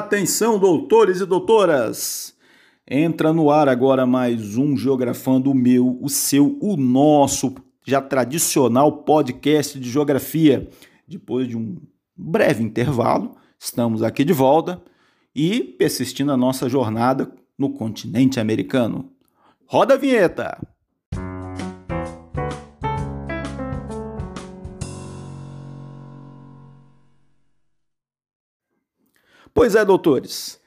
Atenção, doutores e doutoras! Entra no ar agora mais um Geografando o meu, o seu, o nosso já tradicional podcast de geografia. Depois de um breve intervalo, estamos aqui de volta e persistindo a nossa jornada no continente americano. Roda a vinheta! Pois é, doutores.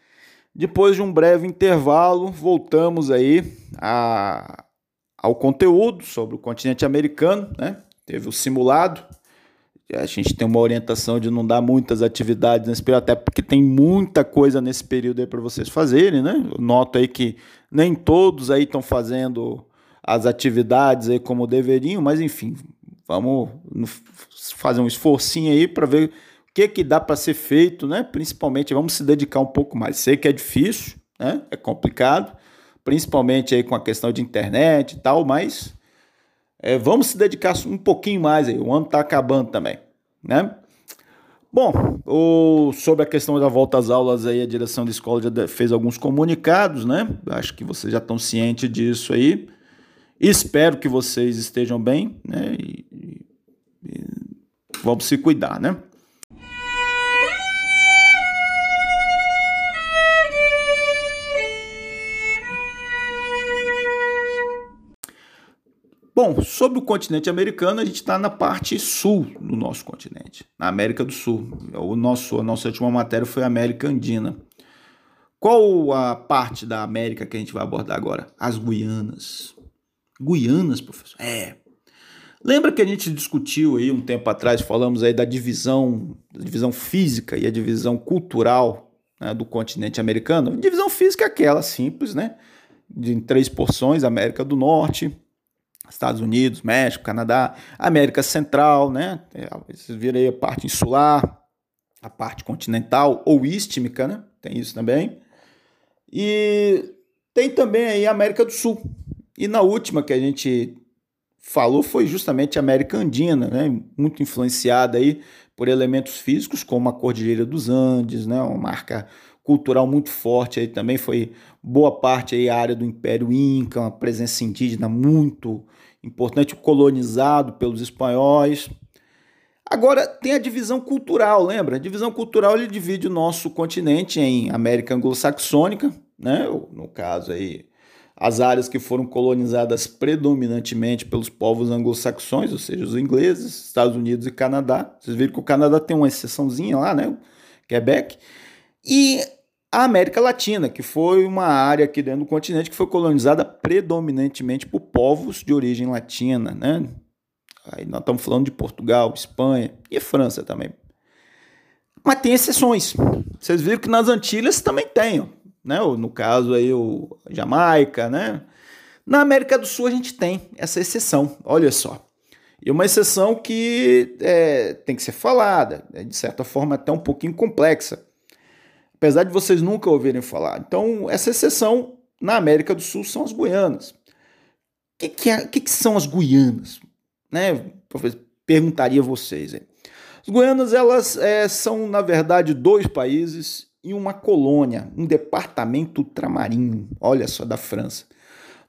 Depois de um breve intervalo, voltamos aí a, ao conteúdo sobre o continente americano, né? Teve o simulado. A gente tem uma orientação de não dar muitas atividades nesse período, até porque tem muita coisa nesse período aí para vocês fazerem, né? Eu noto aí que nem todos aí estão fazendo as atividades aí como deveriam, mas enfim, vamos fazer um esforcinho aí para ver que, que dá para ser feito, né? Principalmente, vamos se dedicar um pouco mais. Sei que é difícil, né? É complicado, principalmente aí com a questão de internet e tal, mas é, vamos se dedicar um pouquinho mais aí. O ano está acabando também, né? Bom, o, sobre a questão da volta às aulas aí, a direção da escola já fez alguns comunicados, né? Acho que vocês já estão cientes disso aí. Espero que vocês estejam bem, né? E, e, e vamos se cuidar, né? Bom, sobre o continente americano, a gente está na parte sul do nosso continente, na América do Sul. O nosso, a nossa última matéria foi a América Andina. Qual a parte da América que a gente vai abordar agora? As Guianas. Guianas, professor? É. Lembra que a gente discutiu aí um tempo atrás, falamos aí da divisão, da divisão física e a divisão cultural né, do continente americano? Divisão física é aquela simples, né? De, em três porções, América do Norte, Estados Unidos, México, Canadá, América Central, né? Vocês viram aí a parte insular, a parte continental ou istmica, né? Tem isso também. E tem também aí a América do Sul. E na última que a gente falou foi justamente a América Andina, né? Muito influenciada aí por elementos físicos como a Cordilheira dos Andes, né? Uma marca cultural muito forte aí também foi boa parte aí a área do Império Inca, uma presença indígena muito importante, colonizado pelos espanhóis. Agora tem a divisão cultural, lembra? A divisão cultural ele divide o nosso continente em América anglo-saxônica, né? No caso aí as áreas que foram colonizadas predominantemente pelos povos anglo-saxões, ou seja, os ingleses, Estados Unidos e Canadá. Vocês viram que o Canadá tem uma exceçãozinha lá, né? Quebec. E a América Latina, que foi uma área aqui dentro do continente que foi colonizada predominantemente por povos de origem latina, né? Aí nós estamos falando de Portugal, Espanha e França também. Mas tem exceções. Vocês viram que nas Antilhas também tem, né? No caso aí o Jamaica, né? Na América do Sul a gente tem essa exceção, olha só. E uma exceção que é, tem que ser falada, é, de certa forma até um pouquinho complexa apesar de vocês nunca ouvirem falar. Então, essa exceção na América do Sul são as Guianas. O que, que, é, que, que são as Guianas? Né? Perguntaria a vocês. Hein? As Guianas elas é, são, na verdade, dois países e uma colônia, um departamento ultramarinho, olha só, da França.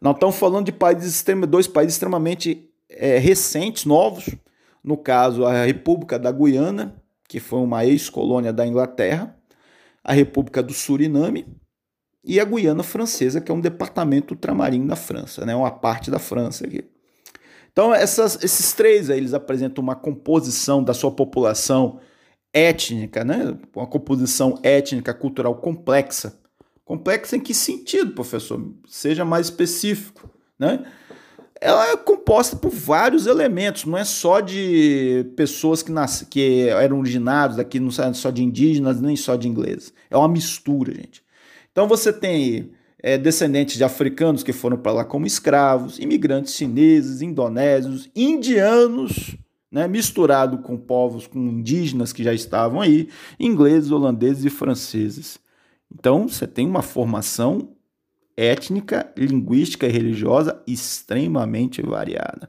Nós estamos falando de países, dois países extremamente é, recentes, novos. No caso, a República da Guiana, que foi uma ex-colônia da Inglaterra, a República do Suriname e a Guiana Francesa, que é um departamento ultramarino da França, né? uma parte da França aqui. Então, essas, esses três aí, eles apresentam uma composição da sua população étnica, né? uma composição étnica cultural complexa. Complexa em que sentido, professor? Seja mais específico. Né? Ela é composta por vários elementos, não é só de pessoas que, nas, que eram originados daqui, não é só de indígenas, nem só de ingleses. É uma mistura, gente. Então você tem é, descendentes de africanos que foram para lá como escravos, imigrantes chineses, indonésios, indianos, né, misturado com povos, com indígenas que já estavam aí, ingleses, holandeses e franceses. Então você tem uma formação étnica, linguística e religiosa extremamente variada.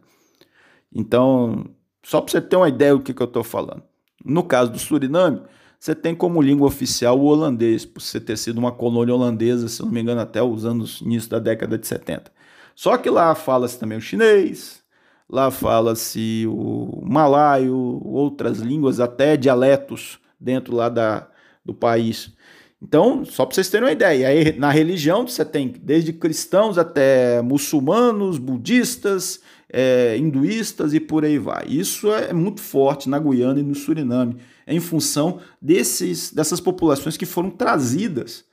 Então, só para você ter uma ideia do que, que eu estou falando. No caso do Suriname, você tem como língua oficial o holandês, por você ter sido uma colônia holandesa, se não me engano, até os anos início da década de 70. Só que lá fala-se também o chinês, lá fala-se o malaio, outras línguas, até dialetos dentro lá da, do país. Então, só para vocês terem uma ideia, aí na religião você tem desde cristãos até muçulmanos, budistas, é, hinduístas e por aí vai. Isso é muito forte na Guiana e no Suriname, em função desses, dessas populações que foram trazidas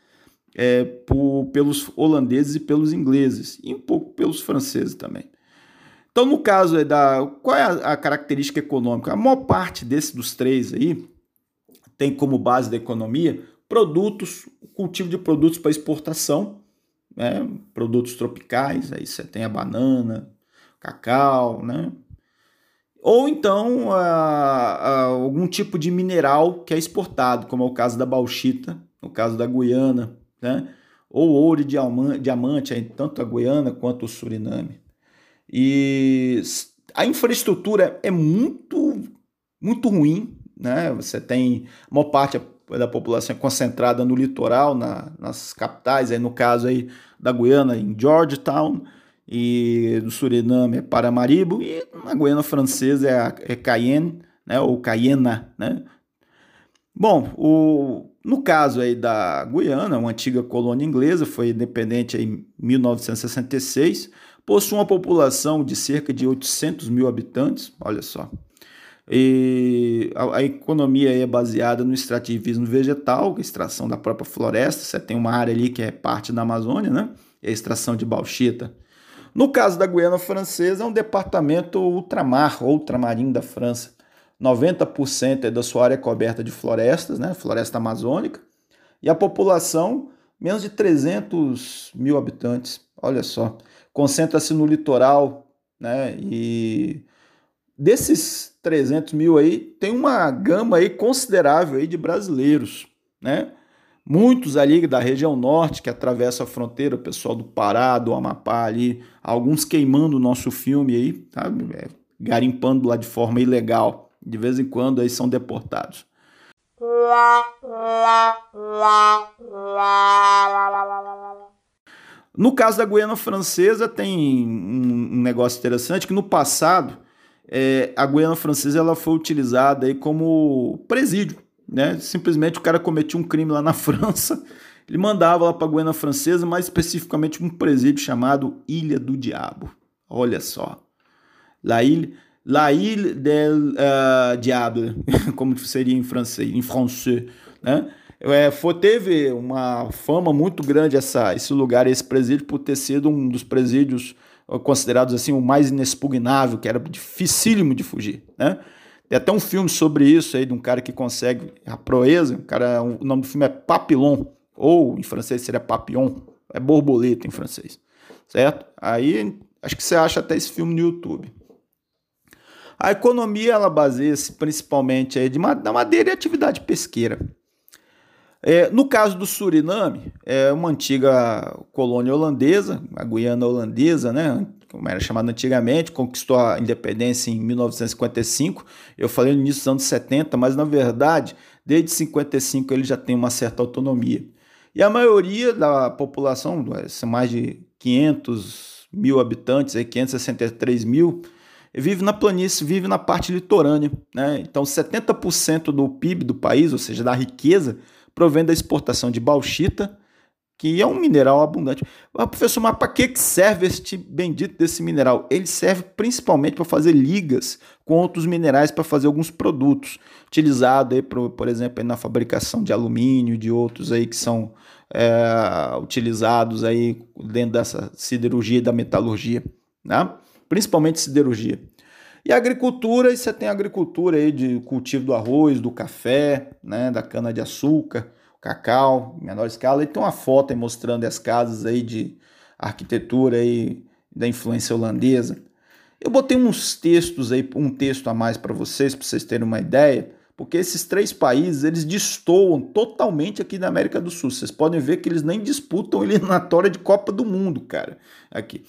é, por, pelos holandeses e pelos ingleses, e um pouco pelos franceses também. Então, no caso da. Qual é a, a característica econômica? A maior parte desses dos três aí tem como base da economia produtos, cultivo de produtos para exportação, né? produtos tropicais, aí você tem a banana, cacau, né? Ou então a, a, algum tipo de mineral que é exportado, como é o caso da bauxita, no caso da Guiana, né? Ou ouro e diamante, tanto a Guiana quanto o Suriname. E a infraestrutura é muito, muito ruim, né? Você tem uma parte da população concentrada no litoral, na, nas capitais, aí no caso aí da Guiana, em Georgetown, e do Suriname é Paramaribo, e na Guiana Francesa é, é Cayenne, né, ou Cayena, né? Bom, o, no caso aí da Guiana, uma antiga colônia inglesa, foi independente em 1966, possui uma população de cerca de 800 mil habitantes, olha só, e a, a economia é baseada no extrativismo vegetal, é a extração da própria floresta. Você tem uma área ali que é parte da Amazônia, né? É a extração de bauxita. No caso da Guiana Francesa, é um departamento ultramar, ultramarinho da França. 90% é da sua área coberta de florestas, né? Floresta amazônica. E a população, menos de 300 mil habitantes. Olha só. Concentra-se no litoral, né? E desses 300 mil aí, tem uma gama aí considerável aí de brasileiros, né? Muitos ali da região norte que atravessa a fronteira, o pessoal do Pará, do Amapá ali, alguns queimando o nosso filme aí? É, garimpando lá de forma ilegal. De vez em quando aí são deportados. No caso da Guiana Francesa, tem um negócio interessante que no passado é, a Guiana Francesa ela foi utilizada aí como presídio. Né? Simplesmente o cara cometia um crime lá na França, ele mandava lá para a Guiana Francesa, mais especificamente um presídio chamado Ilha do Diabo. Olha só. La Ile, La Ile del uh, Diable, como seria em francês, em francês, né? É, foi, teve uma fama muito grande essa, esse lugar, esse presídio, por ter sido um dos presídios considerados assim o mais inexpugnável, que era dificílimo de fugir, né? Tem até um filme sobre isso aí de um cara que consegue a proeza, o cara, o nome do filme é Papillon, ou em francês seria Papillon, é borboleta em francês, certo? Aí acho que você acha até esse filme no YouTube. A economia ela baseia-se principalmente aí de, da madeira e atividade pesqueira. É, no caso do Suriname, é uma antiga colônia holandesa, a Guiana holandesa, né, como era chamada antigamente, conquistou a independência em 1955. Eu falei no início dos anos 70, mas na verdade, desde 55 ele já tem uma certa autonomia. E a maioria da população, são mais de 500 mil habitantes, 563 mil, vive na planície, vive na parte litorânea. Né? Então, 70% do PIB do país, ou seja, da riqueza, provém da exportação de bauxita, que é um mineral abundante. Ah, professor, mas para que serve este bendito desse mineral? Ele serve principalmente para fazer ligas com outros minerais para fazer alguns produtos, utilizado aí, por, por exemplo, aí na fabricação de alumínio, de outros aí que são é, utilizados aí dentro dessa siderurgia e da metalurgia, né? principalmente siderurgia. E agricultura, e você tem agricultura aí de cultivo do arroz, do café, né, da cana de açúcar, cacau, menor escala. E tem uma foto aí mostrando as casas aí de arquitetura aí da influência holandesa. Eu botei uns textos aí, um texto a mais para vocês, para vocês terem uma ideia, porque esses três países, eles destoam totalmente aqui da América do Sul. Vocês podem ver que eles nem disputam eliminatória de Copa do Mundo, cara, aqui.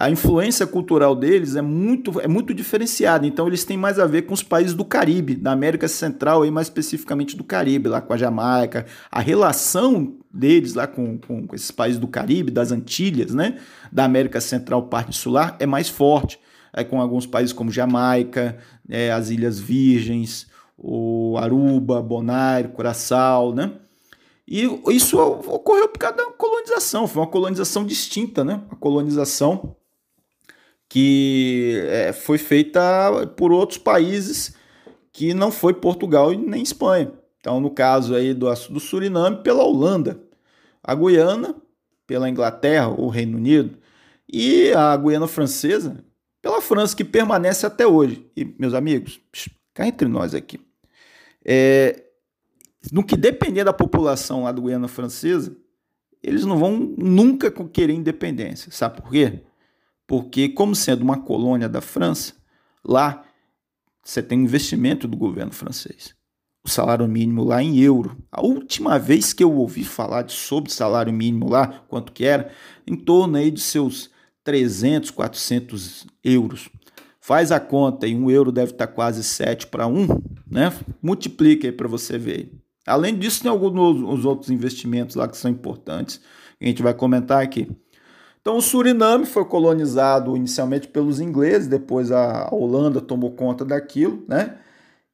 A influência cultural deles é muito, é muito diferenciada. Então, eles têm mais a ver com os países do Caribe, da América Central, e mais especificamente do Caribe, lá com a Jamaica. A relação deles lá com, com, com esses países do Caribe, das Antilhas, né? da América Central, parte insular, é mais forte. É, com alguns países como Jamaica, é, as Ilhas Virgens, o Aruba, Bonaire, Curaçao, né? E isso ocorreu por causa da colonização, foi uma colonização distinta, né? Uma colonização que é, foi feita por outros países que não foi Portugal e nem Espanha. Então, no caso aí do, do Suriname, pela Holanda, a Guiana pela Inglaterra ou Reino Unido e a Guiana Francesa pela França, que permanece até hoje. E, meus amigos, cá entre nós aqui, é, no que depender da população lá do Guiana Francesa, eles não vão nunca querer independência. Sabe por quê? Porque, como sendo uma colônia da França, lá você tem investimento do governo francês. O salário mínimo lá em euro. A última vez que eu ouvi falar sobre salário mínimo lá, quanto que era, em torno aí de seus 300, 400 euros. Faz a conta e um euro deve estar quase 7 para 1, né? Multiplica aí para você ver. Além disso, tem alguns outros investimentos lá que são importantes, a gente vai comentar aqui. Então, o Suriname foi colonizado inicialmente pelos ingleses, depois a Holanda tomou conta daquilo, né?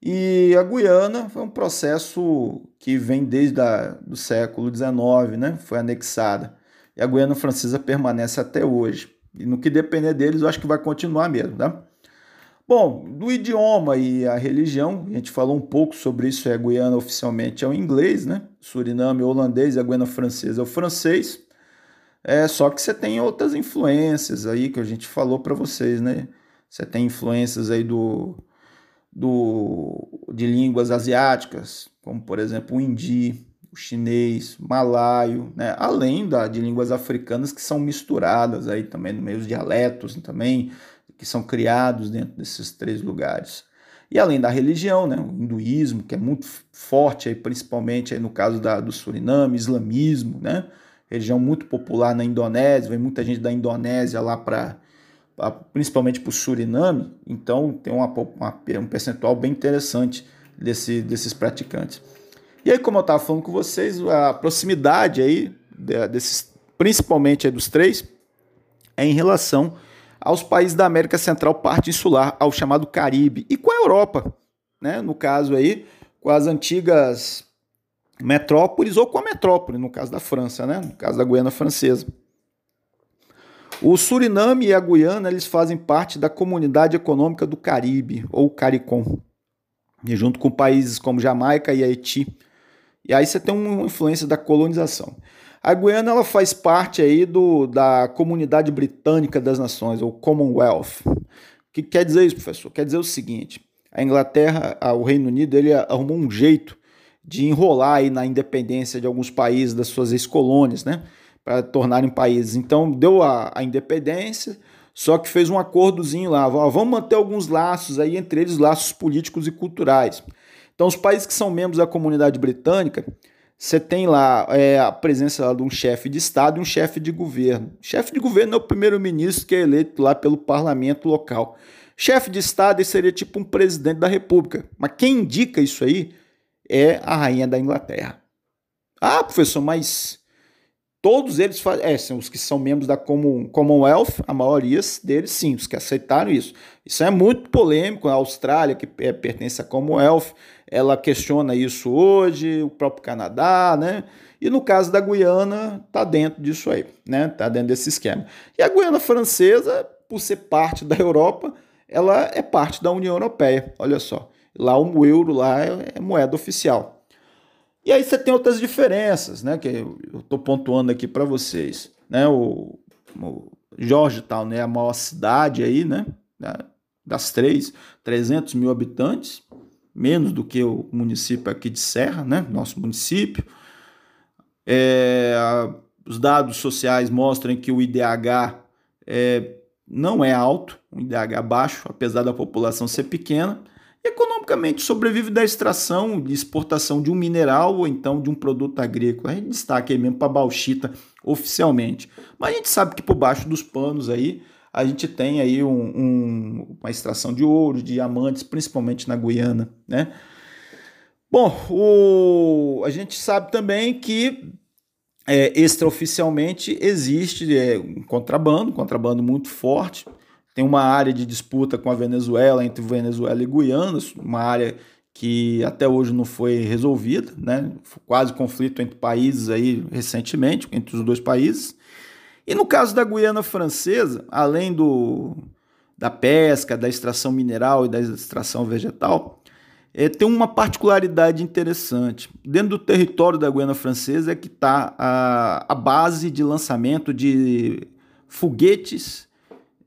E a Guiana foi um processo que vem desde o século XIX, né? Foi anexada. E a Guiana Francesa permanece até hoje. E no que depender deles, eu acho que vai continuar mesmo, tá? Bom, do idioma e a religião, a gente falou um pouco sobre isso, a Guiana oficialmente é o inglês, né? Suriname o holandês e a Guiana francesa é o francês. É só que você tem outras influências aí que a gente falou para vocês, né? Você tem influências aí do, do de línguas asiáticas, como por exemplo o hindi, o chinês, malaio, né? além da, de línguas africanas que são misturadas aí também no meio dos dialetos também, que são criados dentro desses três lugares. E além da religião, né, o hinduísmo, que é muito forte, aí, principalmente aí no caso da, do Suriname, islamismo, né, religião muito popular na Indonésia, vem muita gente da Indonésia lá para principalmente para o Suriname, então tem uma, uma, um percentual bem interessante desse, desses praticantes. E aí, como eu estava falando com vocês, a proximidade aí desses, principalmente aí dos três, é em relação aos países da América Central, parte insular, ao chamado Caribe, e com a Europa, né? no caso aí, com as antigas metrópoles ou com a metrópole, no caso da França, né? no caso da Guiana Francesa. O Suriname e a Guiana eles fazem parte da Comunidade Econômica do Caribe, ou CARICOM, e junto com países como Jamaica e Haiti, e aí você tem uma influência da colonização. A Guiana ela faz parte aí do, da Comunidade Britânica das Nações, ou Commonwealth. O que quer dizer isso, professor? Quer dizer o seguinte: a Inglaterra, o Reino Unido, ele arrumou um jeito de enrolar aí na independência de alguns países das suas ex-colônias, né? Para tornarem países. Então deu a, a, independência, só que fez um acordozinho lá. Vamos manter alguns laços aí, entre eles laços políticos e culturais. Então, os países que são membros da comunidade britânica, você tem lá é, a presença lá de um chefe de Estado e um chefe de governo. Chefe de governo é o primeiro-ministro que é eleito lá pelo parlamento local. Chefe de Estado seria tipo um presidente da República. Mas quem indica isso aí é a rainha da Inglaterra. Ah, professor, mas todos eles é, são os que são membros da Commonwealth, a maioria deles sim, os que aceitaram isso. Isso é muito polêmico. A Austrália, que é, pertence à Commonwealth, ela questiona isso hoje, o próprio Canadá, né? E no caso da Guiana, tá dentro disso aí, né? Tá dentro desse esquema. E a Guiana Francesa, por ser parte da Europa, ela é parte da União Europeia. Olha só, lá o euro lá é, é moeda oficial. E aí você tem outras diferenças, né? Que eu estou pontuando aqui para vocês, né? O, o Georgetown é a maior cidade aí, né? Das três, 300 mil habitantes menos do que o município aqui de Serra, né? Nosso município. É, os dados sociais mostram que o IDH é, não é alto, um IDH baixo, apesar da população ser pequena. Economicamente sobrevive da extração e exportação de um mineral ou então de um produto agrícola. A gente destaca aí mesmo para a bauxita oficialmente. Mas a gente sabe que por baixo dos panos aí a gente tem aí um, um, uma extração de ouro, de diamantes, principalmente na Guiana, né? Bom, o, a gente sabe também que é, extraoficialmente existe é, um contrabando, um contrabando muito forte. Tem uma área de disputa com a Venezuela, entre Venezuela e Guiana, uma área que até hoje não foi resolvida, né? Quase conflito entre países aí recentemente, entre os dois países. E no caso da Guiana Francesa, além do, da pesca, da extração mineral e da extração vegetal, é, tem uma particularidade interessante. Dentro do território da Guiana Francesa é que está a, a base de lançamento de foguetes,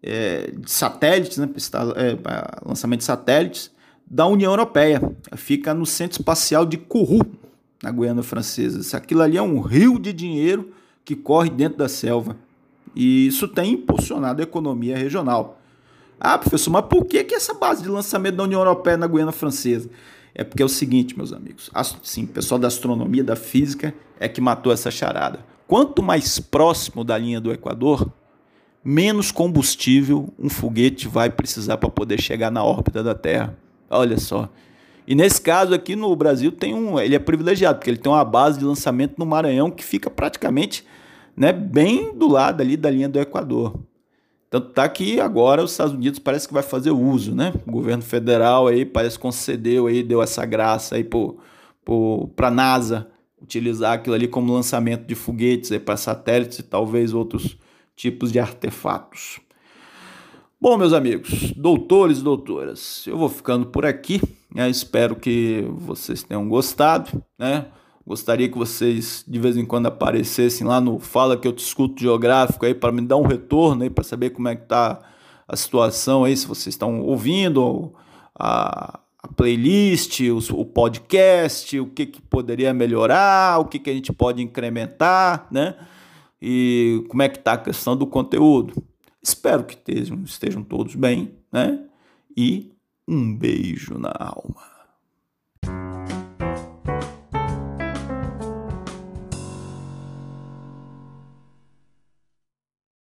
é, de satélites, né, é, lançamento de satélites da União Europeia. Fica no Centro Espacial de Kourou, na Guiana Francesa. Aquilo ali é um rio de dinheiro que corre dentro da selva. E isso tem impulsionado a economia regional. Ah, professor, mas por que, que essa base de lançamento da União Europeia na Guiana Francesa? É porque é o seguinte, meus amigos. Sim, o pessoal da astronomia, da física, é que matou essa charada. Quanto mais próximo da linha do Equador, menos combustível um foguete vai precisar para poder chegar na órbita da Terra. Olha só. E nesse caso aqui no Brasil tem um, ele é privilegiado porque ele tem uma base de lançamento no Maranhão que fica praticamente né, bem do lado ali da linha do Equador. Tanto tá que agora os Estados Unidos parece que vai fazer uso, né? O governo federal aí parece concedeu aí, deu essa graça aí para a NASA utilizar aquilo ali como lançamento de foguetes para satélites e talvez outros tipos de artefatos. Bom, meus amigos, doutores e doutoras, eu vou ficando por aqui. Né? Espero que vocês tenham gostado, né? Gostaria que vocês de vez em quando aparecessem lá no Fala que eu te escuto geográfico aí para me dar um retorno aí para saber como é que tá a situação aí, se vocês estão ouvindo a, a playlist, o, o, podcast, o que, que poderia melhorar, o que, que a gente pode incrementar, né? E como é que tá a questão do conteúdo. Espero que estejam, estejam todos bem, né? E um beijo na alma.